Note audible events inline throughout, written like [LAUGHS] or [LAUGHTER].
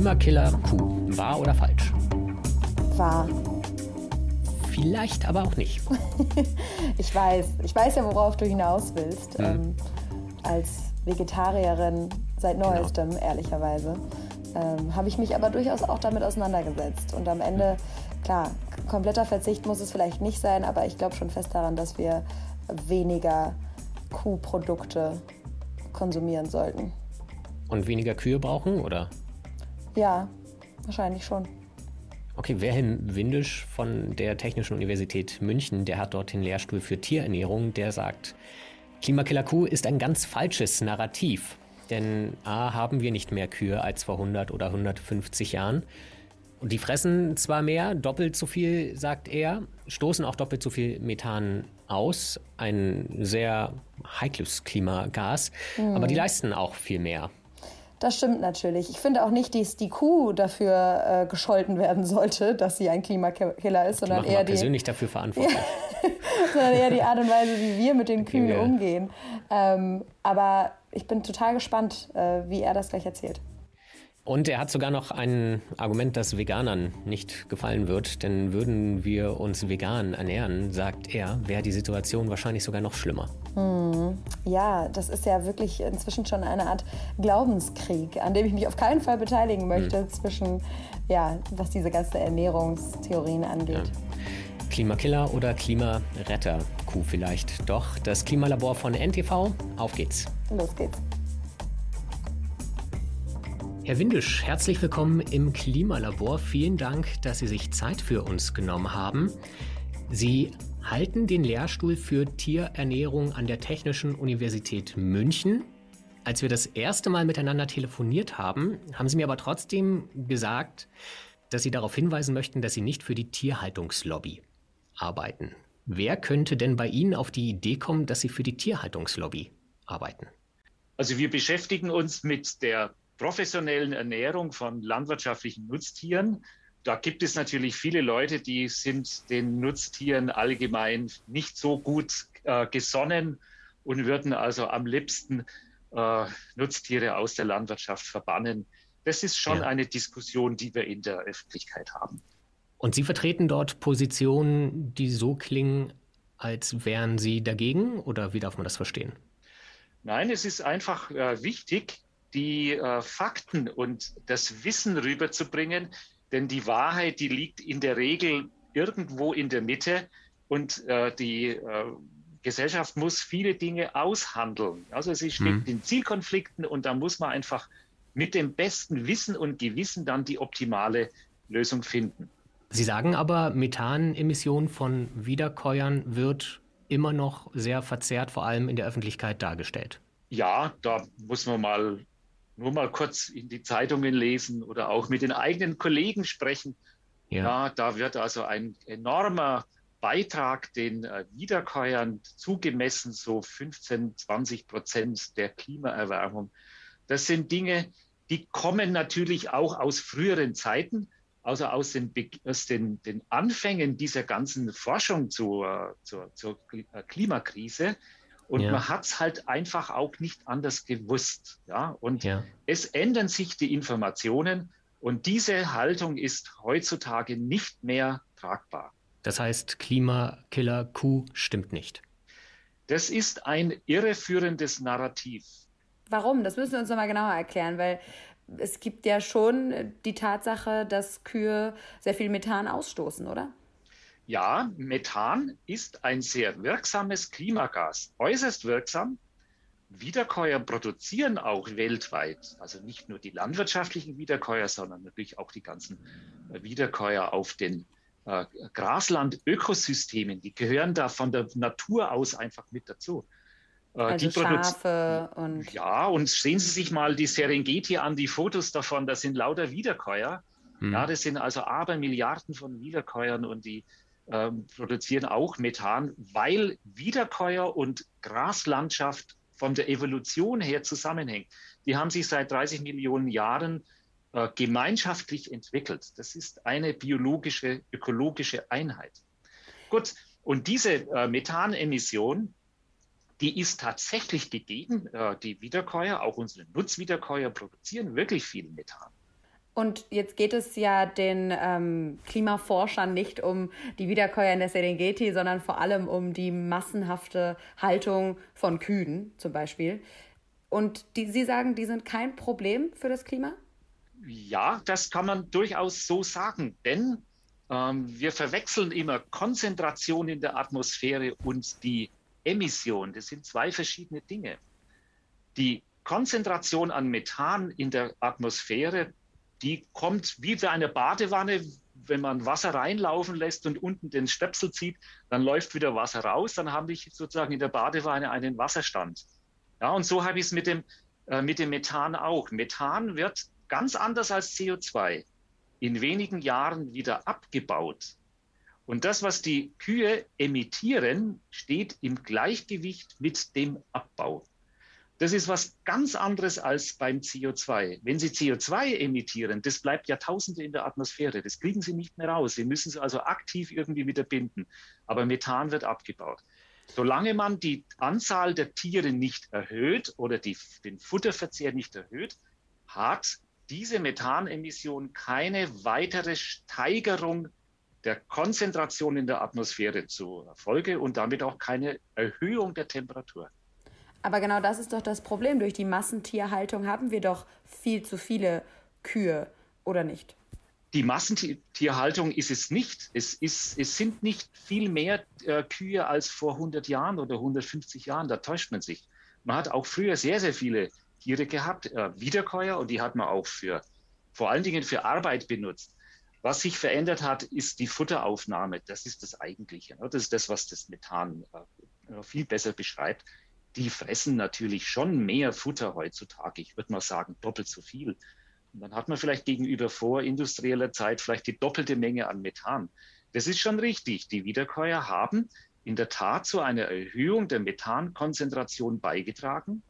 Klimakiller Kuh. Wahr oder falsch? Wahr. Vielleicht aber auch nicht. [LAUGHS] ich weiß. Ich weiß ja, worauf du hinaus willst. Hm. Ähm, als Vegetarierin seit genau. neuestem, genau. ehrlicherweise, ähm, habe ich mich aber durchaus auch damit auseinandergesetzt. Und am Ende, klar, kompletter Verzicht muss es vielleicht nicht sein, aber ich glaube schon fest daran, dass wir weniger Kuhprodukte konsumieren sollten. Und weniger Kühe brauchen, oder? Ja, wahrscheinlich schon. Okay, Wilhelm Windisch von der Technischen Universität München, der hat dort den Lehrstuhl für Tierernährung, der sagt, Klimakiller Kuh ist ein ganz falsches Narrativ. Denn A, haben wir nicht mehr Kühe als vor 100 oder 150 Jahren. Und die fressen zwar mehr, doppelt so viel, sagt er, stoßen auch doppelt so viel Methan aus. Ein sehr heikles Klimagas. Mhm. Aber die leisten auch viel mehr. Das stimmt natürlich. Ich finde auch nicht, dass die Kuh dafür äh, gescholten werden sollte, dass sie ein Klimakiller ist, sondern eher die persönlich dafür verantwortlich. [LAUGHS] sondern eher die Art und Weise, wie wir mit den Kühen umgehen. Ähm, aber ich bin total gespannt, äh, wie er das gleich erzählt. Und er hat sogar noch ein Argument, das Veganern nicht gefallen wird. Denn würden wir uns vegan ernähren, sagt er, wäre die Situation wahrscheinlich sogar noch schlimmer. Hm. Ja, das ist ja wirklich inzwischen schon eine Art Glaubenskrieg, an dem ich mich auf keinen Fall beteiligen möchte, hm. zwischen, ja, was diese ganzen Ernährungstheorien angeht. Ja. Klimakiller oder Klimaretter? Kuh vielleicht. Doch, das Klimalabor von NTV. Auf geht's. Los geht's. Herr Windisch, herzlich willkommen im Klimalabor. Vielen Dank, dass Sie sich Zeit für uns genommen haben. Sie halten den Lehrstuhl für Tierernährung an der Technischen Universität München. Als wir das erste Mal miteinander telefoniert haben, haben Sie mir aber trotzdem gesagt, dass Sie darauf hinweisen möchten, dass Sie nicht für die Tierhaltungslobby arbeiten. Wer könnte denn bei Ihnen auf die Idee kommen, dass Sie für die Tierhaltungslobby arbeiten? Also wir beschäftigen uns mit der professionellen Ernährung von landwirtschaftlichen Nutztieren. Da gibt es natürlich viele Leute, die sind den Nutztieren allgemein nicht so gut äh, gesonnen und würden also am liebsten äh, Nutztiere aus der Landwirtschaft verbannen. Das ist schon ja. eine Diskussion, die wir in der Öffentlichkeit haben. Und Sie vertreten dort Positionen, die so klingen, als wären Sie dagegen oder wie darf man das verstehen? Nein, es ist einfach äh, wichtig, die äh, Fakten und das Wissen rüberzubringen, denn die Wahrheit, die liegt in der Regel irgendwo in der Mitte und äh, die äh, Gesellschaft muss viele Dinge aushandeln. Also sie steckt mhm. in Zielkonflikten und da muss man einfach mit dem besten Wissen und Gewissen dann die optimale Lösung finden. Sie sagen aber, Methanemission von Wiederkäuern wird immer noch sehr verzerrt, vor allem in der Öffentlichkeit dargestellt. Ja, da muss man mal nur mal kurz in die Zeitungen lesen oder auch mit den eigenen Kollegen sprechen. Ja, ja da wird also ein enormer Beitrag den äh, Wiederkäuern zugemessen, so 15, 20 Prozent der Klimaerwärmung. Das sind Dinge, die kommen natürlich auch aus früheren Zeiten, also aus den, aus den, den Anfängen dieser ganzen Forschung zur, zur, zur Klimakrise. Und ja. man hat es halt einfach auch nicht anders gewusst. Ja? Und ja. es ändern sich die Informationen und diese Haltung ist heutzutage nicht mehr tragbar. Das heißt, Klimakiller Q stimmt nicht. Das ist ein irreführendes Narrativ. Warum? Das müssen wir uns nochmal genauer erklären, weil es gibt ja schon die Tatsache, dass Kühe sehr viel Methan ausstoßen, oder? Ja, Methan ist ein sehr wirksames Klimagas, äußerst wirksam. Wiederkäuer produzieren auch weltweit, also nicht nur die landwirtschaftlichen Wiederkäuer, sondern natürlich auch die ganzen äh, Wiederkäuer auf den äh, Grasland-Ökosystemen. Die gehören da von der Natur aus einfach mit dazu. Äh, also die Schafe und ja, und sehen Sie sich mal die Serengeti an, die Fotos davon. Das sind lauter Wiederkäuer. Hm. Ja, das sind also Abermilliarden von Wiederkäuern und die ähm, produzieren auch Methan, weil Wiederkäuer und Graslandschaft von der Evolution her zusammenhängt. Die haben sich seit 30 Millionen Jahren äh, gemeinschaftlich entwickelt. Das ist eine biologische, ökologische Einheit. Gut, und diese äh, Methanemission, die ist tatsächlich gegeben. Äh, die Wiederkäuer, auch unsere Nutzwiederkäuer, produzieren wirklich viel Methan. Und jetzt geht es ja den ähm, Klimaforschern nicht um die Wiederkäuer in der Serengeti, sondern vor allem um die massenhafte Haltung von Kühen zum Beispiel. Und die, Sie sagen, die sind kein Problem für das Klima? Ja, das kann man durchaus so sagen, denn ähm, wir verwechseln immer Konzentration in der Atmosphäre und die Emission. Das sind zwei verschiedene Dinge. Die Konzentration an Methan in der Atmosphäre die kommt wie für eine Badewanne, wenn man Wasser reinlaufen lässt und unten den Stöpsel zieht, dann läuft wieder Wasser raus, dann habe ich sozusagen in der Badewanne einen Wasserstand. Ja, und so habe ich es mit dem, äh, mit dem Methan auch. Methan wird ganz anders als CO2 in wenigen Jahren wieder abgebaut. Und das, was die Kühe emittieren, steht im Gleichgewicht mit dem Abbau. Das ist was ganz anderes als beim CO2. Wenn Sie CO2 emittieren, das bleibt Jahrtausende in der Atmosphäre. Das kriegen Sie nicht mehr raus. Sie müssen es also aktiv irgendwie wieder binden. Aber Methan wird abgebaut. Solange man die Anzahl der Tiere nicht erhöht oder die, den Futterverzehr nicht erhöht, hat diese Methanemission keine weitere Steigerung der Konzentration in der Atmosphäre zur Folge und damit auch keine Erhöhung der Temperatur. Aber genau das ist doch das Problem. Durch die Massentierhaltung haben wir doch viel zu viele Kühe, oder nicht? Die Massentierhaltung ist es nicht. Es, ist, es sind nicht viel mehr äh, Kühe als vor 100 Jahren oder 150 Jahren. Da täuscht man sich. Man hat auch früher sehr, sehr viele Tiere gehabt, äh, Wiederkäuer, und die hat man auch für, vor allen Dingen für Arbeit benutzt. Was sich verändert hat, ist die Futteraufnahme. Das ist das Eigentliche. Ne? Das ist das, was das Methan äh, viel besser beschreibt die fressen natürlich schon mehr Futter heutzutage. Ich würde mal sagen, doppelt so viel. Und dann hat man vielleicht gegenüber vorindustrieller Zeit vielleicht die doppelte Menge an Methan. Das ist schon richtig. Die Wiederkäuer haben in der Tat zu einer Erhöhung der Methankonzentration beigetragen.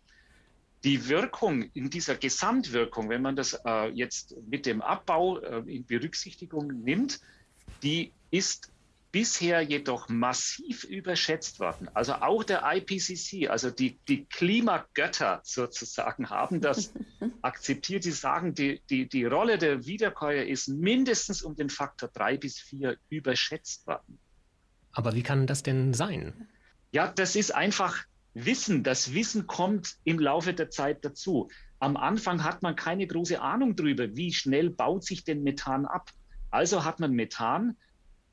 Die Wirkung in dieser Gesamtwirkung, wenn man das äh, jetzt mit dem Abbau äh, in Berücksichtigung nimmt, die ist bisher jedoch massiv überschätzt worden. Also auch der IPCC, also die, die Klimagötter sozusagen, haben das [LAUGHS] akzeptiert. Sie sagen, die, die, die Rolle der Wiederkäuer ist mindestens um den Faktor drei bis vier überschätzt worden. Aber wie kann das denn sein? Ja, das ist einfach Wissen. Das Wissen kommt im Laufe der Zeit dazu. Am Anfang hat man keine große Ahnung darüber, wie schnell baut sich denn Methan ab. Also hat man Methan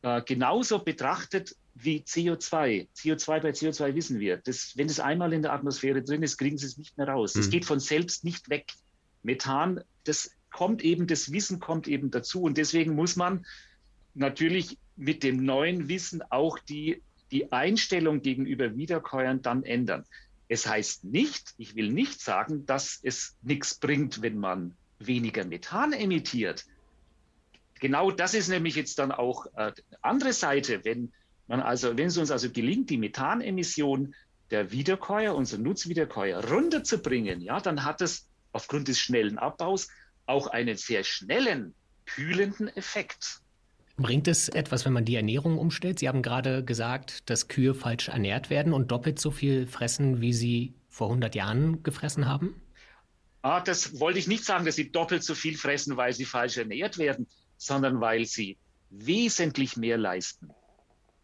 äh, genauso betrachtet wie CO2. CO2 bei CO2 wissen wir. Das, wenn es einmal in der Atmosphäre drin ist, kriegen Sie es nicht mehr raus. Es mhm. geht von selbst nicht weg. Methan, das kommt eben, das Wissen kommt eben dazu. Und deswegen muss man natürlich mit dem neuen Wissen auch die, die Einstellung gegenüber Wiederkäuern dann ändern. Es heißt nicht, ich will nicht sagen, dass es nichts bringt, wenn man weniger Methan emittiert genau das ist nämlich jetzt dann auch äh, andere Seite, wenn man also, wenn es uns also gelingt, die Methanemission der Wiederkäuer, unser Nutzwiederkäuer runterzubringen, ja, dann hat es aufgrund des schnellen Abbaus auch einen sehr schnellen kühlenden Effekt. Bringt es etwas, wenn man die Ernährung umstellt? Sie haben gerade gesagt, dass Kühe falsch ernährt werden und doppelt so viel fressen, wie sie vor 100 Jahren gefressen haben? Ah, das wollte ich nicht sagen, dass sie doppelt so viel fressen, weil sie falsch ernährt werden sondern weil sie wesentlich mehr leisten.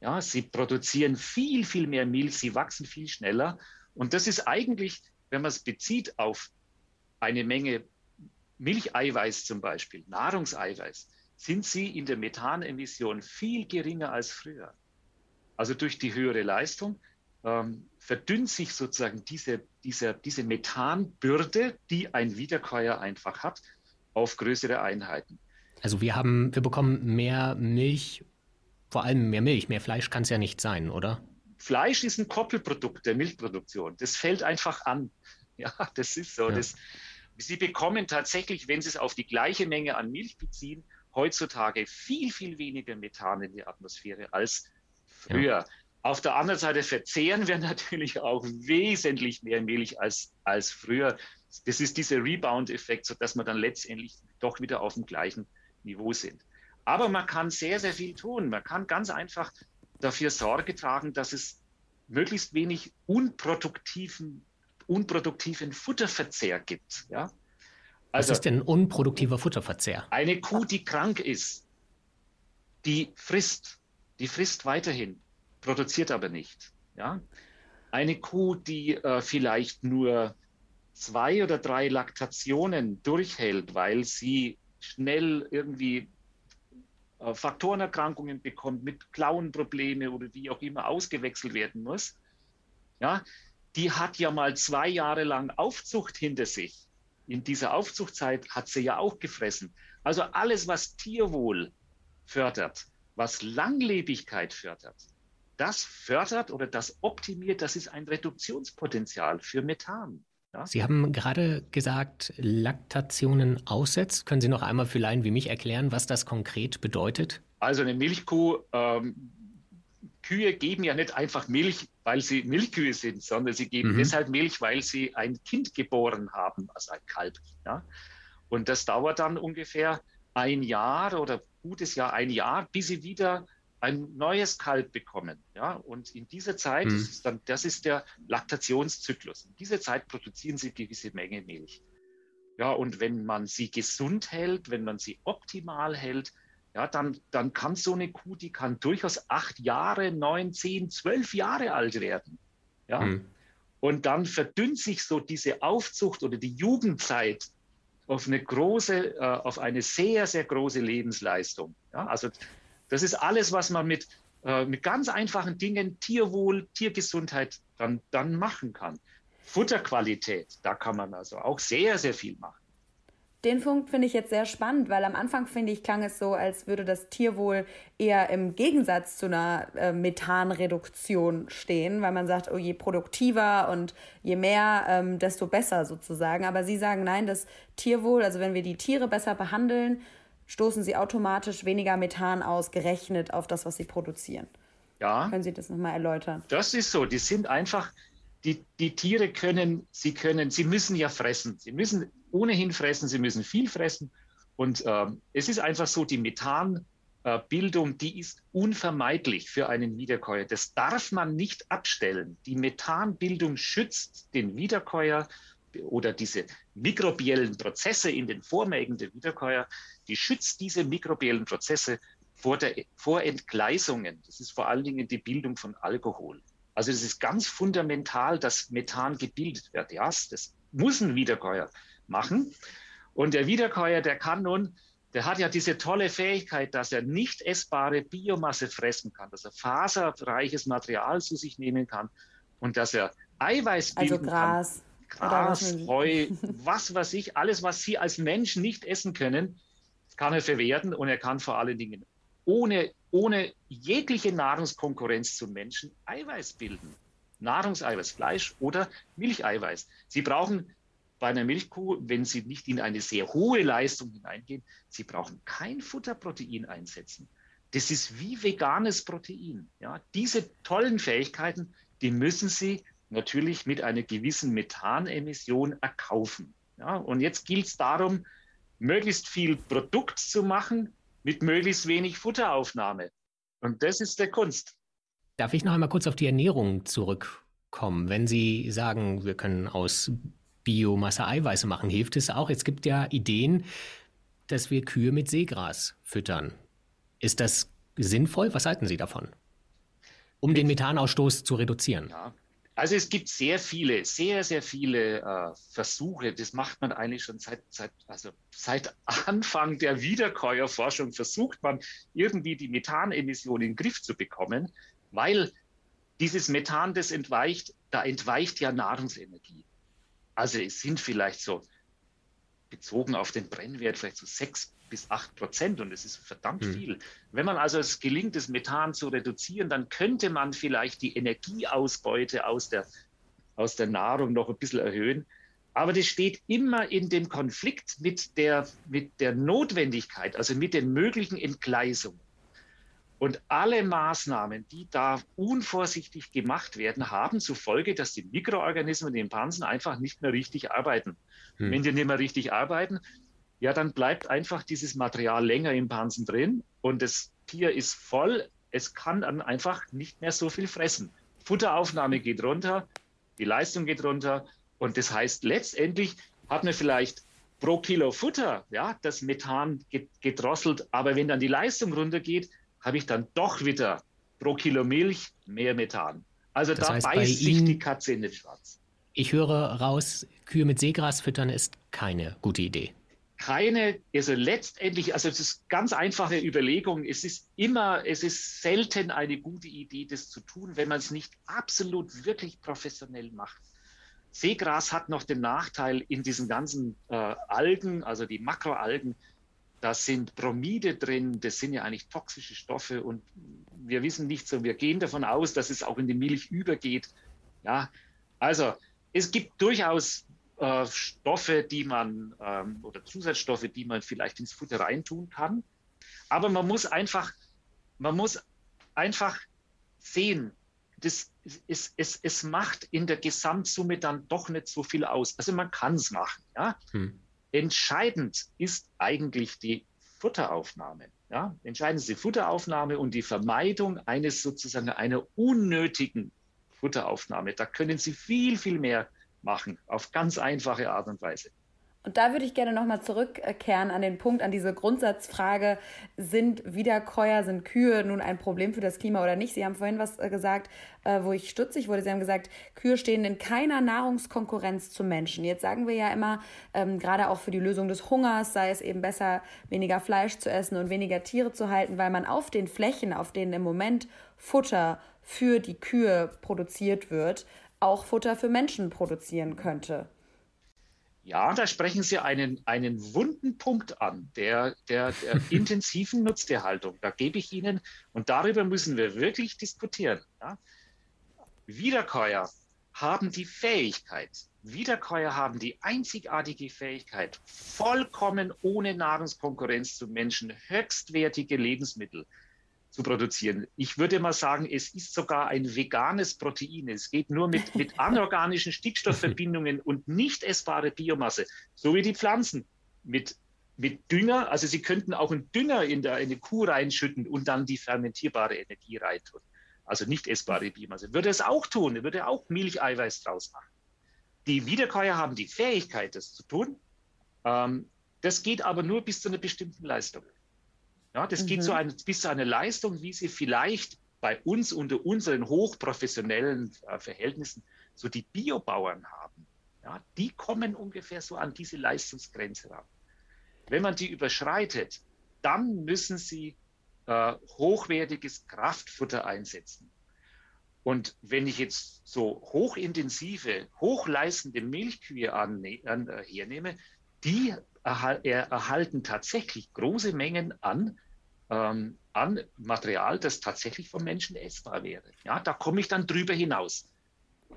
Ja, sie produzieren viel, viel mehr Milch, sie wachsen viel schneller. Und das ist eigentlich, wenn man es bezieht auf eine Menge Milcheiweiß zum Beispiel, Nahrungseiweiß, sind sie in der Methanemission viel geringer als früher. Also durch die höhere Leistung ähm, verdünnt sich sozusagen diese, diese, diese Methanbürde, die ein Wiederkäuer einfach hat, auf größere Einheiten. Also wir haben, wir bekommen mehr Milch, vor allem mehr Milch, mehr Fleisch kann es ja nicht sein, oder? Fleisch ist ein Koppelprodukt der Milchproduktion. Das fällt einfach an. [LAUGHS] Ja, das ist so. Ja. Das, Sie bekommen tatsächlich, wenn Sie es auf die gleiche Menge an Milch beziehen, heutzutage viel, viel weniger Methan in die Atmosphäre als früher. Ja. Auf der anderen Seite verzehren wir [LAUGHS] natürlich auch wesentlich mehr Milch als, als früher. Das ist dieser Rebound-Effekt, sodass man dann letztendlich doch wieder auf dem gleichen Niveau sind. Aber man kann sehr, sehr viel tun. Man kann ganz einfach dafür Sorge tragen, dass es möglichst wenig unproduktiven, unproduktiven Futterverzehr gibt. Ja? Also, Was ist denn unproduktiver Futterverzehr? Eine Kuh, die krank ist, die frisst, die frisst weiterhin, produziert aber nicht. Ja? Eine Kuh, die äh, vielleicht nur zwei oder drei Laktationen durchhält, weil sie schnell irgendwie äh, Faktorenerkrankungen bekommt, mit Klauenprobleme oder wie auch immer ausgewechselt werden muss, ja, die hat ja mal zwei Jahre lang Aufzucht hinter sich. In dieser Aufzuchtzeit hat sie ja auch gefressen. Also alles, was Tierwohl fördert, was Langlebigkeit fördert, das fördert oder das optimiert, das ist ein Reduktionspotenzial für Methan. Ja? Sie haben gerade gesagt, Laktationen aussetzt. Können Sie noch einmal für Laien wie mich erklären, was das konkret bedeutet? Also eine Milchkuh, ähm, Kühe geben ja nicht einfach Milch, weil sie Milchkühe sind, sondern sie geben mhm. deshalb Milch, weil sie ein Kind geboren haben, also ein Kalb. Ja? Und das dauert dann ungefähr ein Jahr oder gutes Jahr, ein Jahr, bis sie wieder ein neues Kalb bekommen. Ja? Und in dieser Zeit, mhm. das, ist dann, das ist der Laktationszyklus. In dieser Zeit produzieren sie gewisse Menge Milch. Ja, und wenn man sie gesund hält, wenn man sie optimal hält, ja, dann, dann kann so eine Kuh, die kann durchaus acht Jahre, neun, zehn, zwölf Jahre alt werden. Ja. Mhm. Und dann verdünnt sich so diese Aufzucht oder die Jugendzeit auf eine große, äh, auf eine sehr, sehr große Lebensleistung. Ja, also das ist alles, was man mit, äh, mit ganz einfachen Dingen, Tierwohl, Tiergesundheit, dann, dann machen kann. Futterqualität, da kann man also auch sehr, sehr viel machen. Den Punkt finde ich jetzt sehr spannend, weil am Anfang finde ich, klang es so, als würde das Tierwohl eher im Gegensatz zu einer äh, Methanreduktion stehen, weil man sagt, oh, je produktiver und je mehr, ähm, desto besser sozusagen. Aber Sie sagen, nein, das Tierwohl, also wenn wir die Tiere besser behandeln, stoßen sie automatisch weniger Methan aus, gerechnet auf das, was sie produzieren. Ja. Können Sie das nochmal erläutern? Das ist so. Die sind einfach, die, die Tiere können, sie können, sie müssen ja fressen. Sie müssen ohnehin fressen, sie müssen viel fressen. Und äh, es ist einfach so, die Methanbildung, die ist unvermeidlich für einen Wiederkäuer. Das darf man nicht abstellen. Die Methanbildung schützt den Wiederkäuer oder diese mikrobiellen Prozesse in den Vormägen der Wiederkäuer, die schützt diese mikrobiellen Prozesse vor, der, vor Entgleisungen. Das ist vor allen Dingen die Bildung von Alkohol. Also es ist ganz fundamental, dass Methan gebildet wird. Ja, das muss ein Wiederkäuer machen. Und der Wiederkäuer, der kann nun, der hat ja diese tolle Fähigkeit, dass er nicht essbare Biomasse fressen kann, dass er faserreiches Material zu sich nehmen kann und dass er Eiweiß also bilden also Gras. kann. Gras, Heu, was weiß ich, alles, was Sie als Mensch nicht essen können, kann er verwerten und er kann vor allen Dingen ohne, ohne jegliche Nahrungskonkurrenz zum Menschen Eiweiß bilden. Nahrungseiweiß, Fleisch oder Milcheiweiß. Sie brauchen bei einer Milchkuh, wenn Sie nicht in eine sehr hohe Leistung hineingehen, Sie brauchen kein Futterprotein einsetzen. Das ist wie veganes Protein. Ja, diese tollen Fähigkeiten, die müssen Sie natürlich mit einer gewissen Methanemission erkaufen. Ja, und jetzt gilt es darum, möglichst viel Produkt zu machen mit möglichst wenig Futteraufnahme. Und das ist der Kunst. Darf ich noch einmal kurz auf die Ernährung zurückkommen? Wenn Sie sagen, wir können aus Biomasse Eiweiße machen, hilft es auch? Es gibt ja Ideen, dass wir Kühe mit Seegras füttern. Ist das sinnvoll? Was halten Sie davon? Um den Methanausstoß zu reduzieren. Ja, also es gibt sehr viele, sehr, sehr viele äh, Versuche. Das macht man eigentlich schon seit, seit, also seit Anfang der Wiederkäuerforschung versucht man irgendwie die Methanemission in den Griff zu bekommen, weil dieses Methan, das entweicht, da entweicht ja Nahrungsenergie. Also es sind vielleicht so bezogen auf den Brennwert vielleicht so sechs bis acht Prozent und das ist verdammt mhm. viel. Wenn man also es gelingt, das Methan zu reduzieren, dann könnte man vielleicht die Energieausbeute aus der, aus der Nahrung noch ein bisschen erhöhen. Aber das steht immer in dem Konflikt mit der, mit der Notwendigkeit, also mit den möglichen Entgleisungen. Und alle Maßnahmen, die da unvorsichtig gemacht werden, haben zur Folge, dass die Mikroorganismen, die Pansen einfach nicht mehr richtig arbeiten. Hm. Wenn die nicht mehr richtig arbeiten, ja, dann bleibt einfach dieses Material länger im Pansen drin und das Tier ist voll. Es kann dann einfach nicht mehr so viel fressen. Futteraufnahme geht runter, die Leistung geht runter und das heißt letztendlich hat man vielleicht pro Kilo Futter, ja, das Methan gedrosselt, aber wenn dann die Leistung runtergeht, habe ich dann doch wieder pro Kilo Milch mehr Methan. Also das da heißt, beißt sich Ihnen, die Katze in den Schwarz. Ich höre raus, Kühe mit Seegras füttern ist keine gute Idee. Keine, also letztendlich, also es ist ganz einfache Überlegung. Es ist immer, es ist selten eine gute Idee, das zu tun, wenn man es nicht absolut wirklich professionell macht. Seegras hat noch den Nachteil in diesen ganzen äh, Algen, also die Makroalgen, da sind Bromide drin, das sind ja eigentlich toxische Stoffe und wir wissen nicht so, wir gehen davon aus, dass es auch in die Milch übergeht. Ja, also es gibt durchaus äh, Stoffe, die man ähm, oder Zusatzstoffe, die man vielleicht ins Futter reintun kann. Aber man muss einfach, man muss einfach sehen, das, es, es, es macht in der Gesamtsumme dann doch nicht so viel aus. Also man kann es machen. Ja? Hm. Entscheidend ist eigentlich die Futteraufnahme. Ja? Entscheidend ist die Futteraufnahme und die Vermeidung eines sozusagen einer unnötigen Futteraufnahme. Da können Sie viel, viel mehr machen, auf ganz einfache Art und Weise. Und da würde ich gerne nochmal zurückkehren an den Punkt, an diese Grundsatzfrage, sind Wiederkäuer, sind Kühe nun ein Problem für das Klima oder nicht? Sie haben vorhin was äh, gesagt, äh, wo ich stutzig wurde. Sie haben gesagt, Kühe stehen in keiner Nahrungskonkurrenz zu Menschen. Jetzt sagen wir ja immer, ähm, gerade auch für die Lösung des Hungers sei es eben besser, weniger Fleisch zu essen und weniger Tiere zu halten, weil man auf den Flächen, auf denen im Moment Futter für die Kühe produziert wird, auch Futter für Menschen produzieren könnte. Ja, da sprechen Sie einen, einen wunden Punkt an, der, der, der [LAUGHS] intensiven Nutztierhaltung. Da gebe ich Ihnen, und darüber müssen wir wirklich diskutieren. Ja? Wiederkäuer haben die Fähigkeit, Wiederkäuer haben die einzigartige Fähigkeit, vollkommen ohne Nahrungskonkurrenz zu Menschen höchstwertige Lebensmittel zu produzieren. Ich würde mal sagen, es ist sogar ein veganes Protein. Es geht nur mit, mit [LAUGHS] anorganischen Stickstoffverbindungen und nicht essbare Biomasse, so wie die Pflanzen mit, mit Dünger. Also Sie könnten auch einen Dünger in, der, in eine Kuh reinschütten und dann die fermentierbare Energie reintun. Also nicht essbare Biomasse. Würde es auch tun, würde auch Milcheiweiß draus machen. Die Wiederkäuer haben die Fähigkeit, das zu tun. Ähm, das geht aber nur bis zu einer bestimmten Leistung. Ja, das mhm. geht so ein, bis zu einer Leistung, wie sie vielleicht bei uns unter unseren hochprofessionellen äh, Verhältnissen so die Biobauern haben. Ja, die kommen ungefähr so an diese Leistungsgrenze ran. Wenn man die überschreitet, dann müssen sie äh, hochwertiges Kraftfutter einsetzen. Und wenn ich jetzt so hochintensive, hochleistende Milchkühe an, an, äh, hernehme, die erhal erhalten tatsächlich große Mengen an ähm, an Material, das tatsächlich vom Menschen essbar wäre. Ja, da komme ich dann drüber hinaus.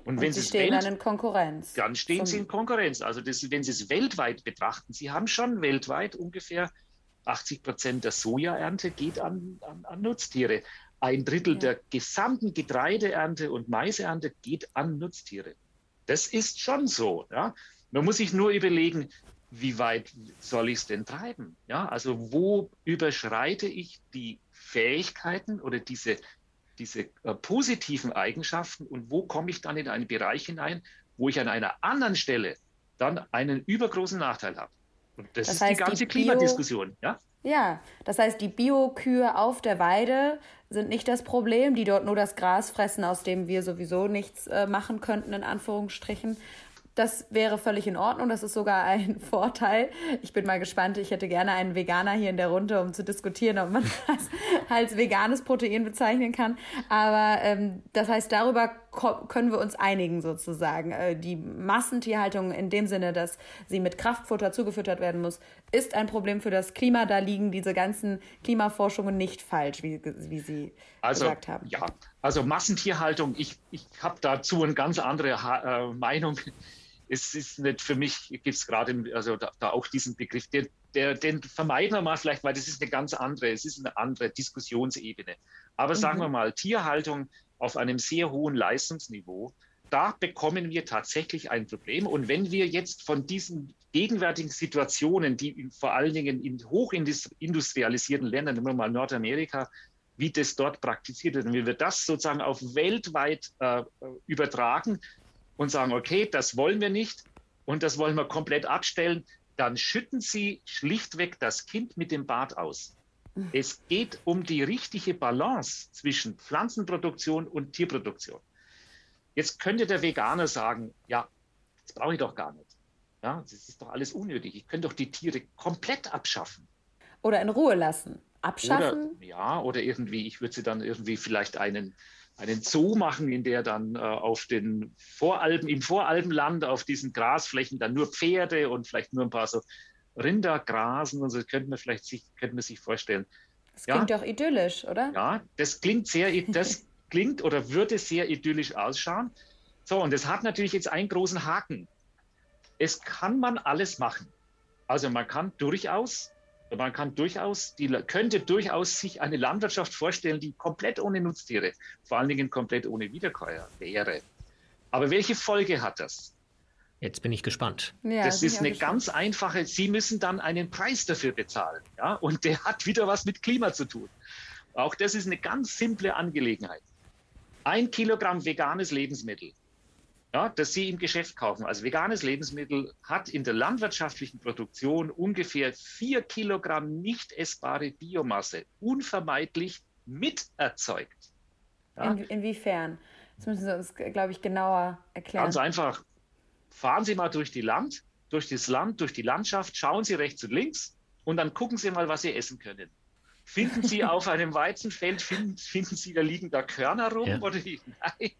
Und, wenn Sie stehen Welt, dann in Konkurrenz. Dann stehen Sie in Konkurrenz. Also das, wenn Sie es weltweit betrachten, Sie haben schon weltweit ungefähr 80 Prozent der Sojaernte geht an, an, an Nutztiere. Ein Drittel ja. der gesamten Getreideernte und Maisernte geht an Nutztiere. Das ist schon so. Ja? Man muss sich nur überlegen, wie weit soll ich es denn treiben? Ja, also wo überschreite ich die Fähigkeiten oder diese, diese äh, positiven Eigenschaften und wo komme ich dann in einen Bereich hinein, wo ich an einer anderen Stelle dann einen übergroßen Nachteil habe? Und das, das ist heißt, die ganze die Klimadiskussion. Ja? ja, das heißt, die Biokühe auf der Weide sind nicht das Problem, die dort nur das Gras fressen, aus dem wir sowieso nichts äh, machen könnten, in Anführungsstrichen, das wäre völlig in Ordnung. Das ist sogar ein [LAUGHS] Vorteil. Ich bin mal gespannt. Ich hätte gerne einen Veganer hier in der Runde, um zu diskutieren, ob man [LAUGHS] das als veganes Protein bezeichnen kann. Aber ähm, das heißt, darüber können wir uns einigen sozusagen. Äh, die Massentierhaltung in dem Sinne, dass sie mit Kraftfutter zugefüttert werden muss, ist ein Problem für das Klima. Da liegen diese ganzen Klimaforschungen nicht falsch, wie, wie Sie also, gesagt haben. Ja, also Massentierhaltung, ich, ich habe dazu eine ganz andere äh, Meinung es ist nicht für mich, gibt es gerade also da, da, auch diesen Begriff, der, der, den vermeiden wir mal vielleicht, weil das ist eine ganz andere, es ist eine andere Diskussionsebene. Aber mhm. sagen wir mal, Tierhaltung auf einem sehr hohen Leistungsniveau, da bekommen wir tatsächlich ein Problem. Und wenn wir jetzt von diesen gegenwärtigen Situationen, die in, vor allen Dingen in hochindustrialisierten Ländern, nehmen wir mal Nordamerika, wie das dort praktiziert wird, und wie wir das sozusagen auf weltweit äh, übertragen, und sagen, okay, das wollen wir nicht und das wollen wir komplett abstellen, dann schütten Sie schlichtweg das Kind mit dem Bad aus. Es geht um die richtige Balance zwischen Pflanzenproduktion und Tierproduktion. Jetzt könnte der Veganer sagen, ja, das brauche ich doch gar nicht. Ja, das ist doch alles unnötig. Ich könnte doch die Tiere komplett abschaffen. Oder in Ruhe lassen. Abschaffen? Oder, ja, oder irgendwie, ich würde sie dann irgendwie vielleicht einen, einen Zoo machen, in der dann äh, auf den Voralpen, im Voralpenland auf diesen Grasflächen dann nur Pferde und vielleicht nur ein paar so Rinder grasen und so könnte man vielleicht sich, könnte man sich vorstellen. Das klingt ja, doch idyllisch, oder? Ja, das klingt sehr, das klingt oder würde sehr idyllisch ausschauen. So, und das hat natürlich jetzt einen großen Haken. Es kann man alles machen. Also man kann durchaus, man kann durchaus, die könnte durchaus sich eine Landwirtschaft vorstellen, die komplett ohne Nutztiere, vor allen Dingen komplett ohne Wiederkäuer wäre. Aber welche Folge hat das? Jetzt bin ich gespannt. Ja, das ist eine gespannt. ganz einfache, Sie müssen dann einen Preis dafür bezahlen. Ja? Und der hat wieder was mit Klima zu tun. Auch das ist eine ganz simple Angelegenheit. Ein Kilogramm veganes Lebensmittel, ja, das Sie im Geschäft kaufen als veganes Lebensmittel, hat in der landwirtschaftlichen Produktion ungefähr vier Kilogramm nicht essbare Biomasse unvermeidlich miterzeugt. Ja? In, inwiefern? Das müssen Sie uns, glaube ich, genauer erklären. Ganz einfach. Fahren Sie mal durch die Land, durch das Land, durch die Landschaft, schauen Sie rechts und links und dann gucken Sie mal, was Sie essen können. Finden Sie [LAUGHS] auf einem Weizenfeld, finden, finden Sie, da liegen da Körner rum ja. oder nein?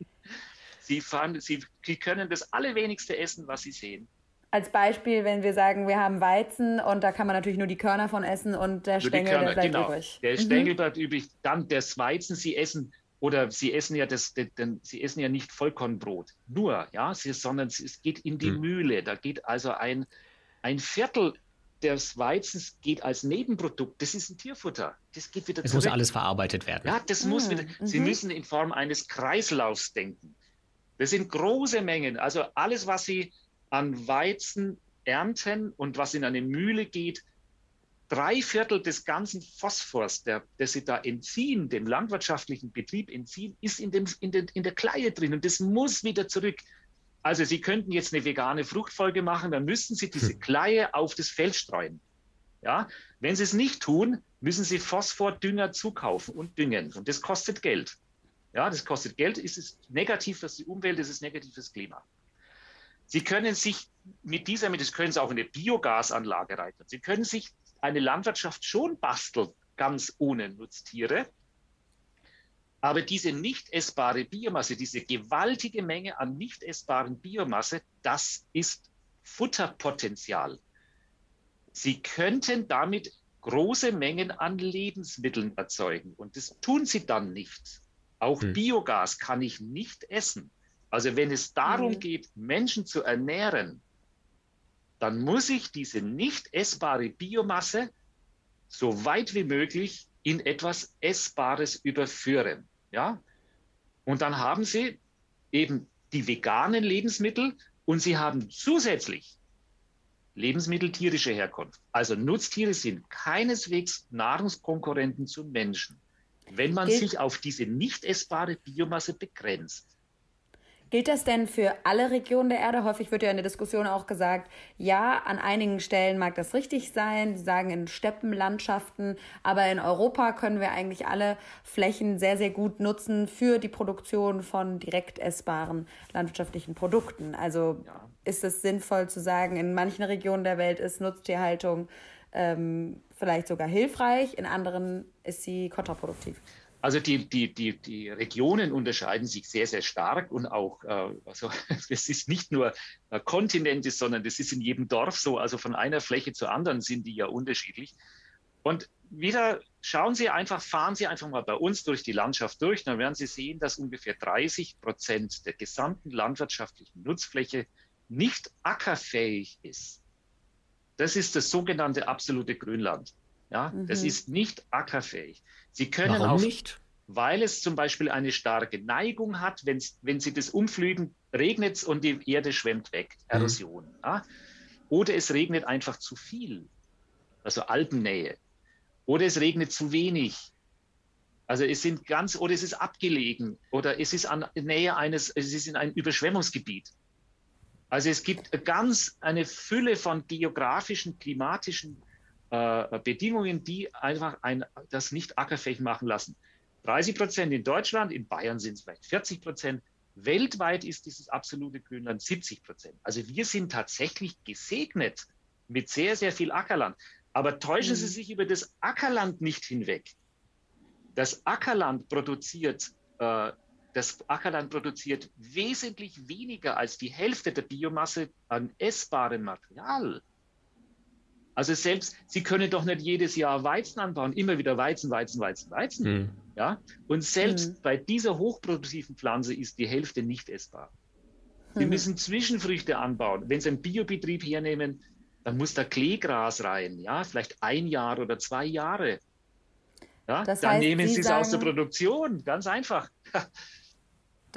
Sie, fahren, Sie, Sie können das allerwenigste essen, was Sie sehen. Als Beispiel, wenn wir sagen, wir haben Weizen und da kann man natürlich nur die Körner von essen und der nur Stängel Körner, der bleibt genau. übrig. Der mhm. Stängel bleibt übrig. Dann das Weizen, Sie essen oder Sie essen ja das, denn Sie essen ja nicht Vollkornbrot, nur, ja, Sie, sondern es geht in die mhm. Mühle. Da geht also ein, ein Viertel des Weizens geht als Nebenprodukt. Das ist ein Tierfutter. Das geht wieder Es muss alles verarbeitet werden. Ja, das mhm. muss wieder. Sie mhm. müssen in Form eines Kreislaufs denken. Das sind große Mengen. Also alles, was Sie an Weizen ernten und was in eine Mühle geht, drei Viertel des ganzen Phosphors, der, der sie da entziehen, dem landwirtschaftlichen Betrieb entziehen, ist in, dem, in, den, in der Kleie drin und das muss wieder zurück. Also Sie könnten jetzt eine vegane Fruchtfolge machen, dann müssten Sie diese hm. Kleie auf das Feld streuen. Ja? Wenn Sie es nicht tun, müssen Sie Phosphordünger zukaufen und düngen. Und das kostet Geld. Ja, das kostet Geld, ist es negativ für die Umwelt, ist es negativ fürs Klima. Sie können sich mit dieser, das können Sie auch in eine Biogasanlage reiten. Sie können sich eine Landwirtschaft schon basteln, ganz ohne Nutztiere. Aber diese nicht essbare Biomasse, diese gewaltige Menge an nicht essbaren Biomasse, das ist Futterpotenzial. Sie könnten damit große Mengen an Lebensmitteln erzeugen und das tun sie dann nicht. Auch hm. Biogas kann ich nicht essen. Also wenn es darum hm. geht, Menschen zu ernähren, dann muss ich diese nicht essbare Biomasse so weit wie möglich in etwas Essbares überführen. Ja? Und dann haben Sie eben die veganen Lebensmittel und Sie haben zusätzlich Lebensmittel tierischer Herkunft. Also Nutztiere sind keineswegs Nahrungskonkurrenten zu Menschen, wenn man Gilt sich auf diese nicht essbare Biomasse begrenzt. Gilt das denn für alle Regionen der Erde? Häufig wird ja in der Diskussion auch gesagt, ja, an einigen Stellen mag das richtig sein. Sie sagen in Steppenlandschaften, aber in Europa können wir eigentlich alle Flächen sehr, sehr gut nutzen für die Produktion von direkt essbaren landwirtschaftlichen Produkten. Also ja. ist es sinnvoll zu sagen, in manchen Regionen der Welt ist Nutztierhaltung ähm, vielleicht sogar hilfreich, in anderen ist sie kontraproduktiv. Also die, die, die, die Regionen unterscheiden sich sehr, sehr stark und auch, äh, also [LAUGHS] es ist nicht nur äh, Kontinente, sondern das ist in jedem Dorf so. Also von einer Fläche zur anderen sind die ja unterschiedlich. Und wieder schauen Sie einfach, fahren Sie einfach mal bei uns durch die Landschaft durch, dann werden Sie sehen, dass ungefähr 30 Prozent der gesamten landwirtschaftlichen Nutzfläche nicht ackerfähig ist. Das ist das sogenannte absolute Grünland. Ja, mhm. das ist nicht ackerfähig. Sie können Warum auf, nicht? Weil es zum Beispiel eine starke Neigung hat, wenn Sie das umflügen, regnet es und die Erde schwemmt weg. Mhm. Erosion. Mhm. Ja? Oder es regnet einfach zu viel, also Alpennähe. Oder es regnet zu wenig. Also es sind ganz, oder es ist abgelegen, oder es ist an Nähe eines, es ist in einem Überschwemmungsgebiet. Also es gibt ganz eine Fülle von geografischen, klimatischen äh, Bedingungen, die einfach ein, das nicht ackerfähig machen lassen. 30 Prozent in Deutschland, in Bayern sind es vielleicht 40 Prozent. Weltweit ist dieses absolute Grünland 70 Prozent. Also wir sind tatsächlich gesegnet mit sehr, sehr viel Ackerland. Aber täuschen mhm. Sie sich über das Ackerland nicht hinweg. Das Ackerland produziert, äh, das Ackerland produziert wesentlich weniger als die Hälfte der Biomasse an essbarem Material. Also selbst, Sie können doch nicht jedes Jahr Weizen anbauen, immer wieder Weizen, Weizen, Weizen, Weizen. Mhm. Ja? Und selbst mhm. bei dieser hochproduktiven Pflanze ist die Hälfte nicht essbar. Sie mhm. müssen Zwischenfrüchte anbauen. Wenn Sie einen Biobetrieb hernehmen, dann muss da Kleegras rein, ja, vielleicht ein Jahr oder zwei Jahre. Ja, das dann heißt, nehmen Sie es aus der Produktion, ganz einfach. [LAUGHS]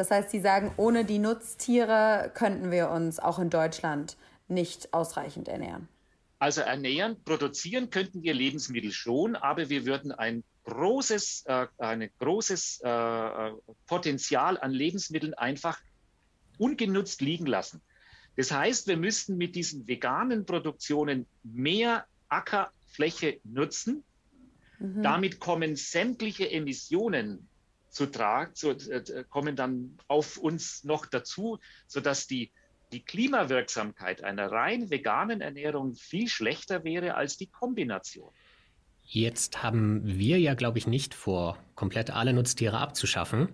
das heißt, Sie sagen, ohne die Nutztiere könnten wir uns auch in Deutschland nicht ausreichend ernähren. Also ernähren, produzieren könnten wir Lebensmittel schon, aber wir würden ein großes, äh, ein großes äh, Potenzial an Lebensmitteln einfach ungenutzt liegen lassen. Das heißt, wir müssten mit diesen veganen Produktionen mehr Ackerfläche nutzen. Mhm. Damit kommen sämtliche Emissionen zu tragen, zu, äh, kommen dann auf uns noch dazu, sodass die die Klimawirksamkeit einer rein veganen Ernährung viel schlechter wäre als die Kombination. Jetzt haben wir ja, glaube ich, nicht vor, komplett alle Nutztiere abzuschaffen.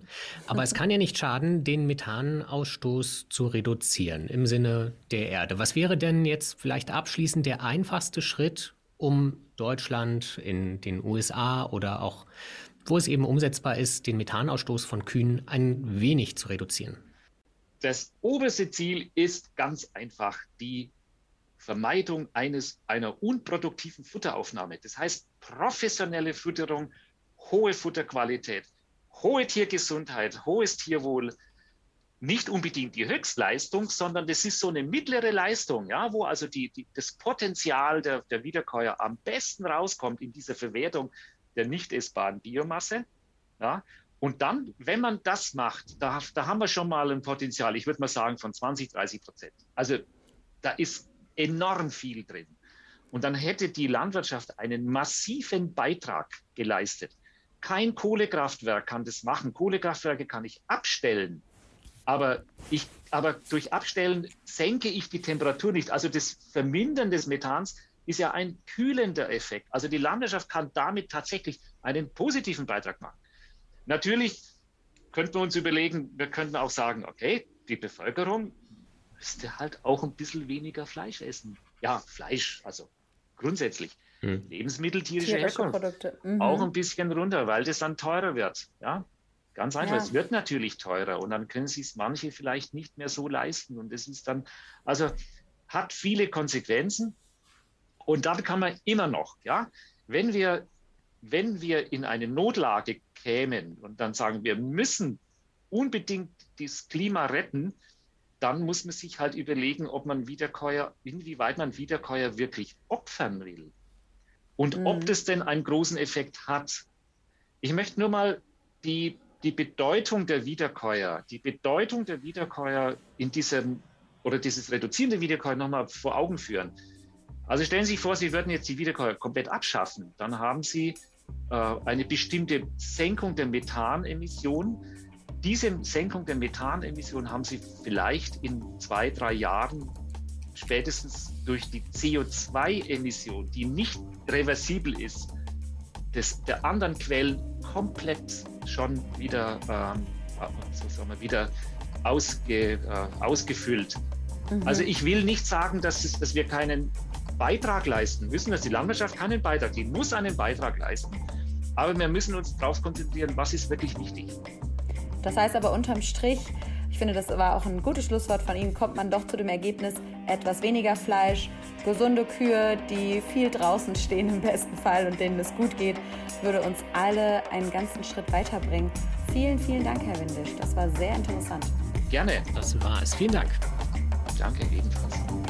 Aber es [LAUGHS] kann ja nicht schaden, den Methanausstoß zu reduzieren im Sinne der Erde. Was wäre denn jetzt vielleicht abschließend der einfachste Schritt, um Deutschland in den USA oder auch, wo es eben umsetzbar ist, den Methanausstoß von Kühen ein wenig zu reduzieren? Das oberste Ziel ist ganz einfach die Vermeidung eines, einer unproduktiven Futteraufnahme. Das heißt professionelle Fütterung, hohe Futterqualität, hohe Tiergesundheit, hohes Tierwohl. Nicht unbedingt die Höchstleistung, sondern das ist so eine mittlere Leistung, ja, wo also die, die, das Potenzial der, der Wiederkäuer am besten rauskommt in dieser Verwertung der nicht essbaren Biomasse. Ja, und dann, wenn man das macht, da, da haben wir schon mal ein Potenzial, ich würde mal sagen, von 20, 30 Prozent. Also da ist enorm viel drin. Und dann hätte die Landwirtschaft einen massiven Beitrag geleistet. Kein Kohlekraftwerk kann das machen. Kohlekraftwerke kann ich abstellen. Aber, ich, aber durch Abstellen senke ich die Temperatur nicht. Also das Vermindern des Methans ist ja ein kühlender Effekt. Also die Landwirtschaft kann damit tatsächlich einen positiven Beitrag machen. Natürlich könnten wir uns überlegen, wir könnten auch sagen, okay, die Bevölkerung müsste halt auch ein bisschen weniger Fleisch essen. Ja, Fleisch, also grundsätzlich. Hm. Lebensmittel tierische Herkunft. Mhm. Auch ein bisschen runter, weil das dann teurer wird. Ja, ganz einfach. Ja. Es wird natürlich teurer und dann können sich es manche vielleicht nicht mehr so leisten. Und das ist dann, also hat viele Konsequenzen. Und dann kann man immer noch, ja, wenn wir wenn wir in eine Notlage kämen und dann sagen, wir müssen unbedingt das Klima retten, dann muss man sich halt überlegen, ob man Wiederkäuer, inwieweit man Wiederkäuer wirklich opfern will. Und mhm. ob das denn einen großen Effekt hat. Ich möchte nur mal die, die Bedeutung der Wiederkäuer, die Bedeutung der Wiederkäuer in diesem oder dieses reduzierende Wiederkäuer nochmal vor Augen führen. Also stellen Sie sich vor, Sie würden jetzt die Wiederkäuer komplett abschaffen. Dann haben Sie äh, eine bestimmte Senkung der Methanemission. Diese Senkung der Methanemission haben Sie vielleicht in zwei, drei Jahren spätestens durch die CO2-Emission, die nicht reversibel ist, des, der anderen Quellen komplett schon wieder, ähm, so sagen wir, wieder ausge, äh, ausgefüllt. Mhm. Also ich will nicht sagen, dass, es, dass wir keinen Beitrag leisten müssen. Dass die Landwirtschaft keinen Beitrag, die muss einen Beitrag leisten. Aber wir müssen uns darauf konzentrieren, was ist wirklich wichtig. Das heißt aber unterm Strich, ich finde, das war auch ein gutes Schlusswort von Ihnen, kommt man doch zu dem Ergebnis, etwas weniger Fleisch, gesunde Kühe, die viel draußen stehen im besten Fall und denen es gut geht, würde uns alle einen ganzen Schritt weiterbringen. Vielen, vielen Dank, Herr Windisch. Das war sehr interessant. Gerne. Das war es. Vielen Dank. Danke ebenfalls.